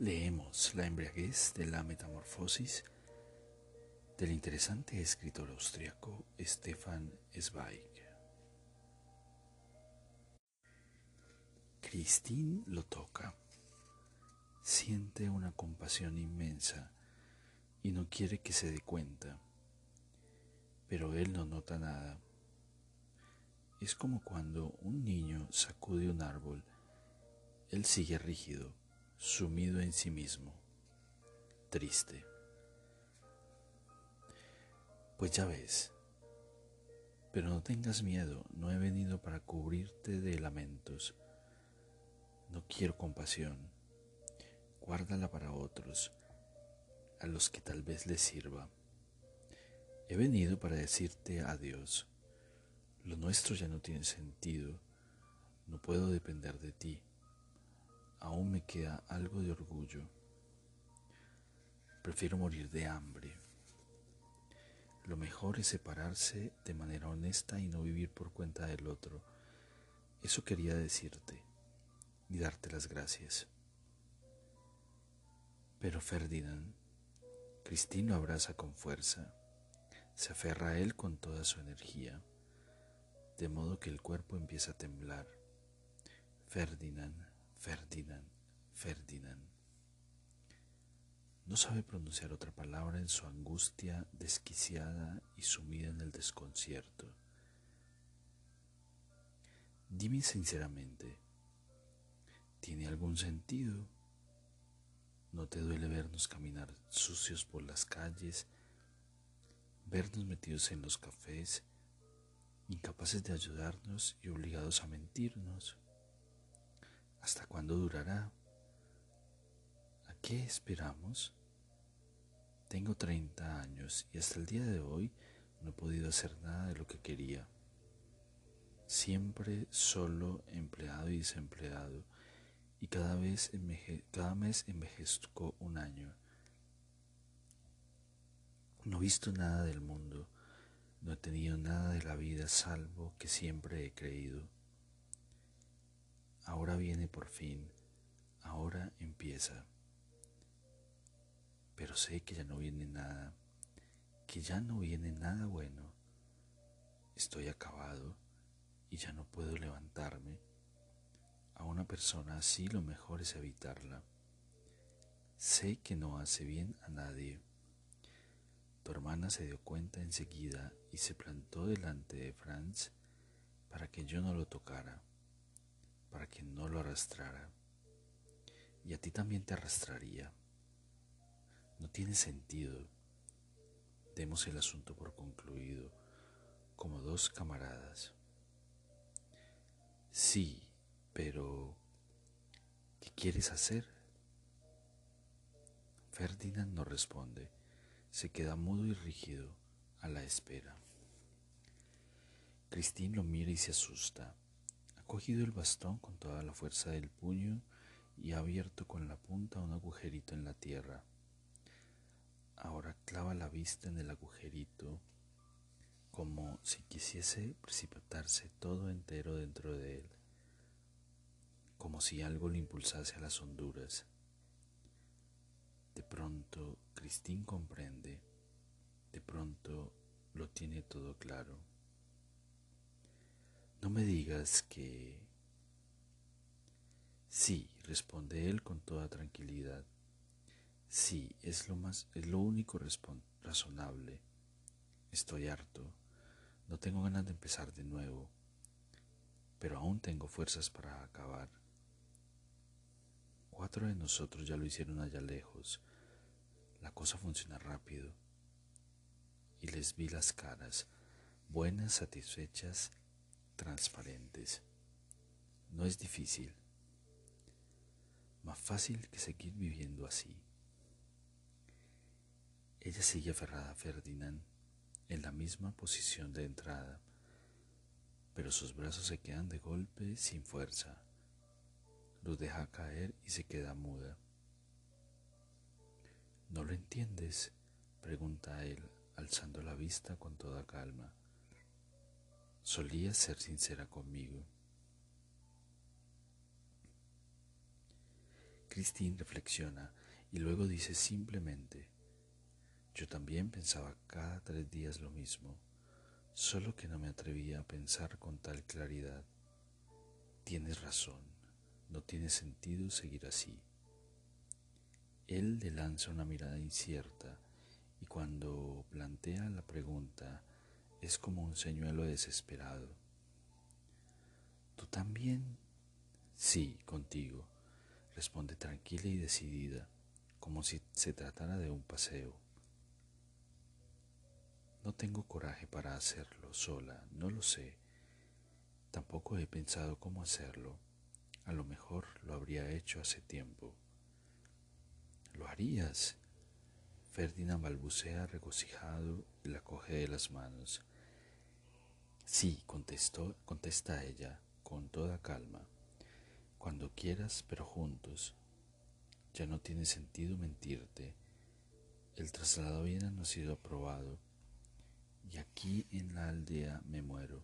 Leemos La embriaguez de la metamorfosis del interesante escritor austriaco Stefan Zweig. Christine lo toca. Siente una compasión inmensa y no quiere que se dé cuenta, pero él no nota nada. Es como cuando un niño sacude un árbol, él sigue rígido, sumido en sí mismo, triste. Pues ya ves, pero no tengas miedo, no he venido para cubrirte de lamentos, no quiero compasión guárdala para otros, a los que tal vez les sirva. He venido para decirte adiós. Lo nuestro ya no tiene sentido. No puedo depender de ti. Aún me queda algo de orgullo. Prefiero morir de hambre. Lo mejor es separarse de manera honesta y no vivir por cuenta del otro. Eso quería decirte y darte las gracias. Pero Ferdinand, Cristín lo abraza con fuerza, se aferra a él con toda su energía, de modo que el cuerpo empieza a temblar. Ferdinand, Ferdinand, Ferdinand. No sabe pronunciar otra palabra en su angustia desquiciada y sumida en el desconcierto. Dime sinceramente, ¿tiene algún sentido? ¿No te duele vernos caminar sucios por las calles, vernos metidos en los cafés, incapaces de ayudarnos y obligados a mentirnos? ¿Hasta cuándo durará? ¿A qué esperamos? Tengo 30 años y hasta el día de hoy no he podido hacer nada de lo que quería. Siempre solo, empleado y desempleado y cada, vez cada mes envejezco un año. No he visto nada del mundo, no he tenido nada de la vida salvo que siempre he creído. Ahora viene por fin, ahora empieza. Pero sé que ya no viene nada, que ya no viene nada bueno. Estoy acabado y ya no puedo levantarme a una persona así lo mejor es evitarla. Sé que no hace bien a nadie. Tu hermana se dio cuenta enseguida y se plantó delante de Franz para que yo no lo tocara, para que no lo arrastrara. Y a ti también te arrastraría. No tiene sentido. Demos el asunto por concluido, como dos camaradas. Sí, pero, ¿qué quieres hacer? Ferdinand no responde, se queda mudo y rígido a la espera. Christine lo mira y se asusta. Cogido el bastón con toda la fuerza del puño y abierto con la punta un agujerito en la tierra. Ahora clava la vista en el agujerito como si quisiese precipitarse todo entero dentro de él como si algo le impulsase a las honduras. De pronto, Cristín comprende, de pronto lo tiene todo claro. No me digas que... Sí, responde él con toda tranquilidad. Sí, es lo más, es lo único razonable. Estoy harto. No tengo ganas de empezar de nuevo, pero aún tengo fuerzas para acabar. Cuatro de nosotros ya lo hicieron allá lejos. La cosa funciona rápido. Y les vi las caras, buenas, satisfechas, transparentes. No es difícil, más fácil que seguir viviendo así. Ella sigue aferrada a Ferdinand en la misma posición de entrada, pero sus brazos se quedan de golpe sin fuerza. Los deja caer y se queda muda. ¿No lo entiendes? pregunta él, alzando la vista con toda calma. Solía ser sincera conmigo. Christine reflexiona y luego dice simplemente, yo también pensaba cada tres días lo mismo, solo que no me atrevía a pensar con tal claridad. Tienes razón, no tiene sentido seguir así. Él le lanza una mirada incierta y cuando plantea la pregunta es como un señuelo desesperado. ¿Tú también? Sí, contigo, responde tranquila y decidida, como si se tratara de un paseo. No tengo coraje para hacerlo sola, no lo sé. Tampoco he pensado cómo hacerlo. A lo mejor lo habría hecho hace tiempo. ¿Lo harías? Ferdinand balbucea regocijado y la coge de las manos. Sí, contestó, contesta ella con toda calma. Cuando quieras, pero juntos. Ya no tiene sentido mentirte. El traslado bien no ha sido aprobado y aquí en la aldea me muero.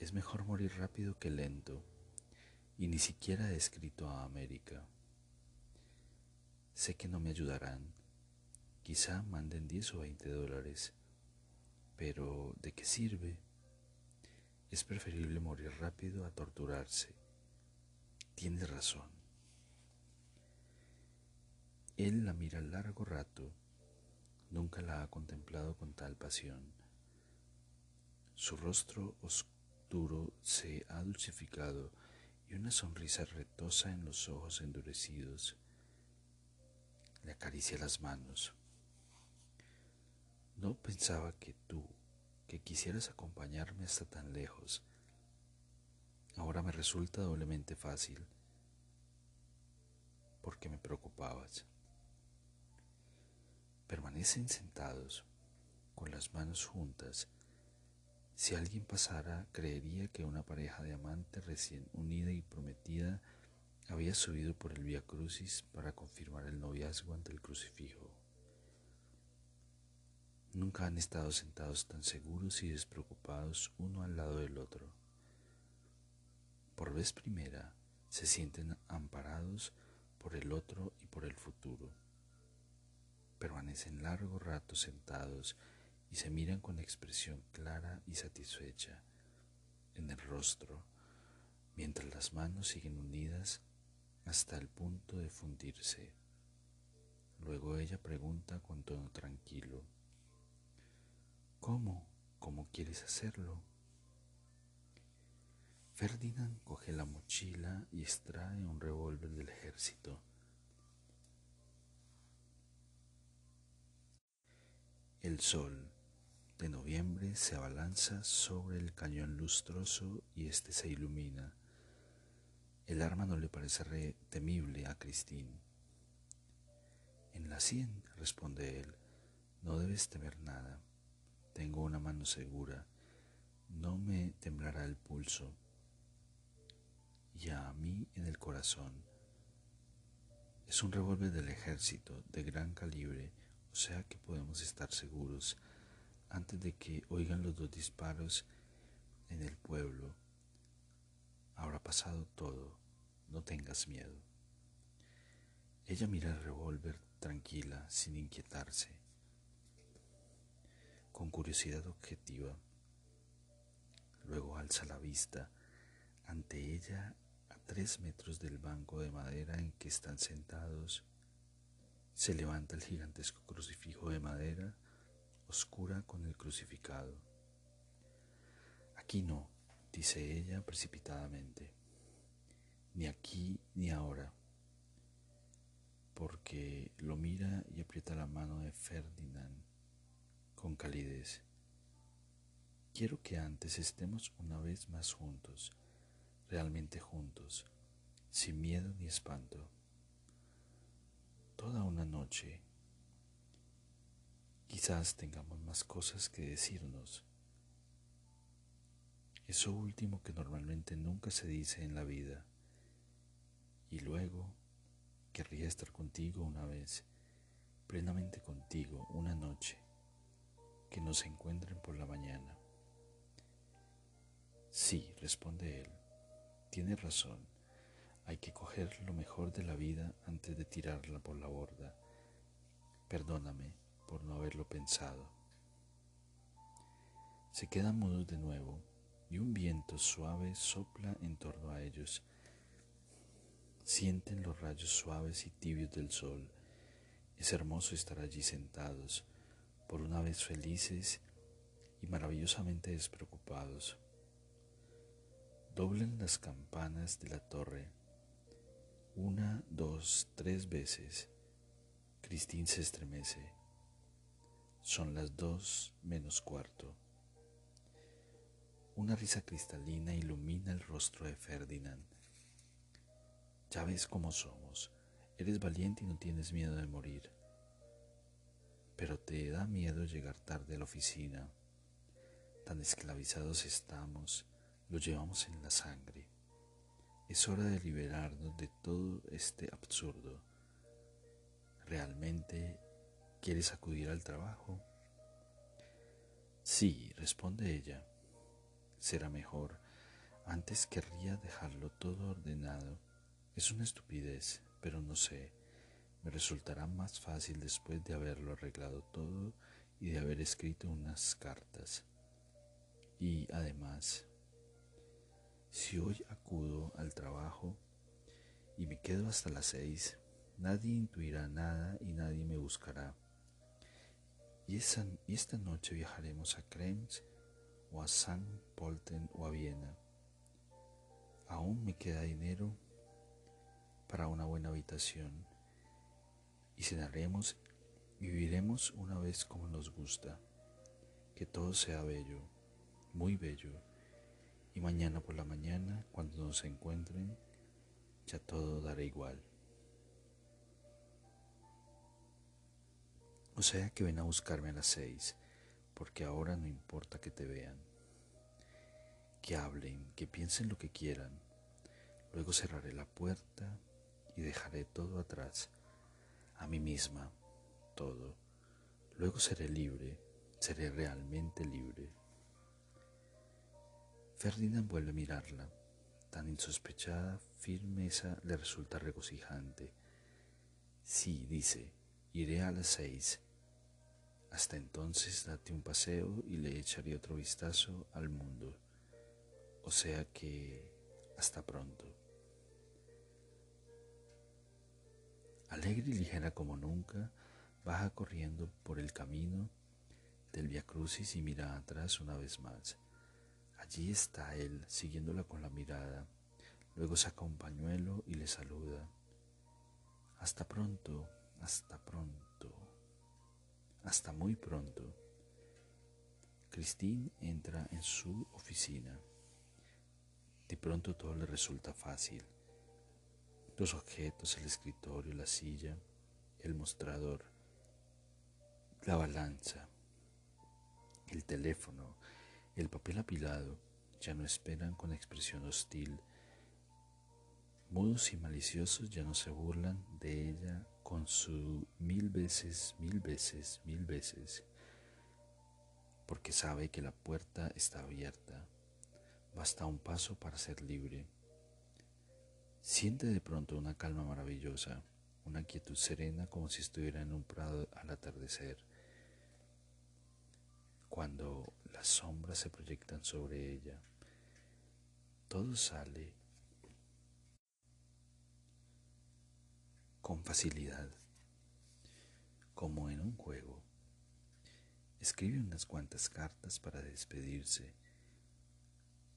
Es mejor morir rápido que lento, y ni siquiera he escrito a América. Sé que no me ayudarán, quizá manden 10 o 20 dólares, pero ¿de qué sirve? Es preferible morir rápido a torturarse. Tienes razón. Él la mira largo rato Nunca la ha contemplado con tal pasión. Su rostro oscuro se ha dulcificado y una sonrisa retosa en los ojos endurecidos. Le acaricia las manos. No pensaba que tú, que quisieras acompañarme hasta tan lejos. Ahora me resulta doblemente fácil porque me preocupabas. Permanecen sentados, con las manos juntas. Si alguien pasara, creería que una pareja de amantes recién unida y prometida había subido por el Via Crucis para confirmar el noviazgo ante el crucifijo. Nunca han estado sentados tan seguros y despreocupados uno al lado del otro. Por vez primera se sienten amparados por el otro y por el futuro permanecen largo rato sentados y se miran con expresión clara y satisfecha en el rostro, mientras las manos siguen unidas hasta el punto de fundirse. Luego ella pregunta con tono tranquilo, ¿Cómo? ¿Cómo quieres hacerlo? Ferdinand coge la mochila y extrae un revólver del ejército. El sol de noviembre se abalanza sobre el cañón lustroso y éste se ilumina. El arma no le parece temible a Christine. En la sien, responde él, no debes temer nada. Tengo una mano segura, no me temblará el pulso. Y a mí en el corazón. Es un revólver del ejército de gran calibre o sea que podemos estar seguros antes de que oigan los dos disparos en el pueblo. Habrá pasado todo, no tengas miedo. Ella mira el revólver tranquila, sin inquietarse, con curiosidad objetiva. Luego alza la vista ante ella a tres metros del banco de madera en que están sentados se levanta el gigantesco crucifijo de madera oscura con el crucificado. Aquí no, dice ella precipitadamente, ni aquí ni ahora, porque lo mira y aprieta la mano de Ferdinand con calidez. Quiero que antes estemos una vez más juntos, realmente juntos, sin miedo ni espanto. toda una noche. Quizás tengamos más cosas que decirnos. Eso último que normalmente nunca se dice en la vida. Y luego querría estar contigo una vez, plenamente contigo una noche, que nos encuentren por la mañana. Sí, responde él, tienes razón, hay que coger lo mejor de la vida antes de tirarla por la borda. Perdóname por no haberlo pensado. Se quedan mudos de nuevo y un viento suave sopla en torno a ellos. Sienten los rayos suaves y tibios del sol. Es hermoso estar allí sentados, por una vez felices y maravillosamente despreocupados. Doblen las campanas de la torre. Una, dos, tres veces. Cristín se estremece. Son las dos menos cuarto. Una risa cristalina ilumina el rostro de Ferdinand. Ya ves cómo somos. Eres valiente y no tienes miedo de morir. Pero te da miedo llegar tarde a la oficina. Tan esclavizados estamos, lo llevamos en la sangre. Es hora de liberarnos de todo este absurdo. ¿Realmente quieres acudir al trabajo? Sí, responde ella. Será mejor. Antes querría dejarlo todo ordenado. Es una estupidez, pero no sé. Me resultará más fácil después de haberlo arreglado todo y de haber escrito unas cartas. Y además, si hoy acudo al trabajo y me quedo hasta las seis, nadie intuirá nada y nadie me buscará. Y, esta noche viajaremos a Krems o a San Polten o a Viena. Aún me queda dinero para una buena habitación y cenaremos y viviremos una vez como nos gusta. Que todo sea bello, muy bello y mañana por la mañana, cuando nos encuentren, ya todo dará igual. O sea que ven a buscarme a las seis, porque ahora no importa que te vean. Que hablen, que piensen lo que quieran. Luego cerraré la puerta y dejaré todo atrás, a mí misma, todo. Luego seré libre, seré realmente libre. Ferdinand vuelve a mirarla. Tan insospechada firmeza le resulta regocijante. Sí, dice, iré a las seis. Hasta entonces date un paseo y le echaré otro vistazo al mundo. O sea que hasta pronto. Alegre y ligera como nunca, baja corriendo por el camino del Via Crucis y mira atrás una vez más. Allí está él, siguiéndola con la mirada. Luego saca un pañuelo y le saluda. Hasta pronto, hasta pronto, hasta muy pronto. Christine entra en su oficina. De pronto todo le resulta fácil. Los objetos, el escritorio, la silla, el mostrador, la balanza, el teléfono, el papel apilado ya no esperan con expresión hostil. Mudos y maliciosos ya no se burlan de ella con su mil veces, mil veces, mil veces, porque sabe que la puerta está abierta. Basta un paso para ser libre. Siente de pronto una calma maravillosa, una quietud serena como si estuviera en un prado al atardecer. Cuando las sombras se proyectan sobre ella. Todo sale con facilidad, como en un juego. Escribe unas cuantas cartas para despedirse,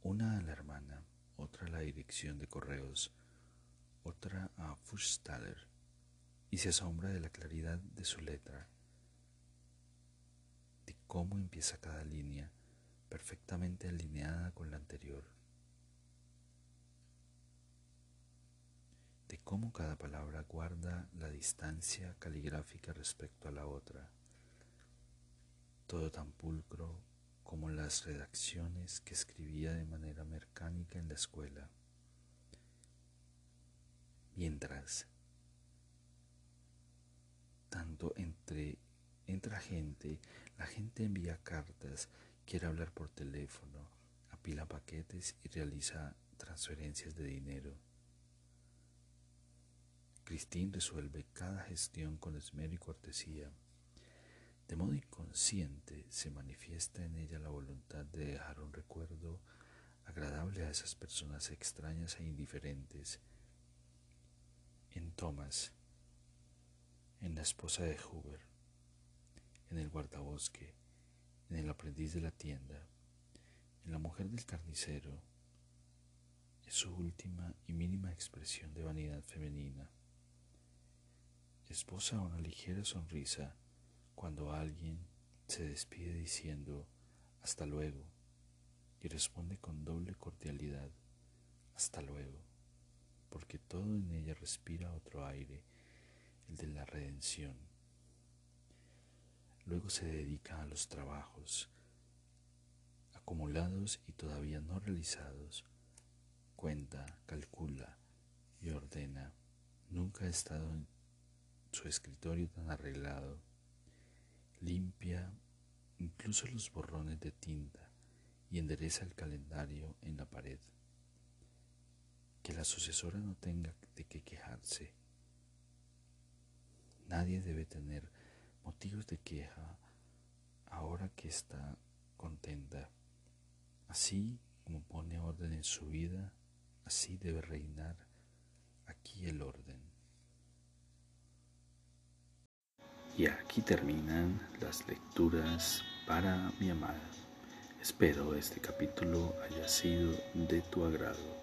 una a la hermana, otra a la dirección de correos, otra a Fuchstaller, y se asombra de la claridad de su letra cómo empieza cada línea perfectamente alineada con la anterior, de cómo cada palabra guarda la distancia caligráfica respecto a la otra. Todo tan pulcro como las redacciones que escribía de manera mecánica en la escuela. Mientras tanto entre entra gente, la gente envía cartas, quiere hablar por teléfono, apila paquetes y realiza transferencias de dinero. Christine resuelve cada gestión con esmero y cortesía. De modo inconsciente se manifiesta en ella la voluntad de dejar un recuerdo agradable a esas personas extrañas e indiferentes. En Thomas, en la esposa de Hoover, en el guardabosque, en el aprendiz de la tienda, en la mujer del carnicero, es su última y mínima expresión de vanidad femenina. Esposa una ligera sonrisa cuando alguien se despide diciendo hasta luego y responde con doble cordialidad hasta luego, porque todo en ella respira otro aire, el de la redención. Luego se dedica a los trabajos acumulados y todavía no realizados, cuenta, calcula y ordena. Nunca ha estado en su escritorio tan arreglado limpia incluso los borrones de tinta y endereza el calendario en la pared. Que la sucesora no tenga de qué quejarse. Nadie debe tener motivos de queja ahora que está contenta. Así como pone orden en su vida, así debe reinar aquí el orden. Y aquí terminan las lecturas para mi amada. Espero este capítulo haya sido de tu agrado.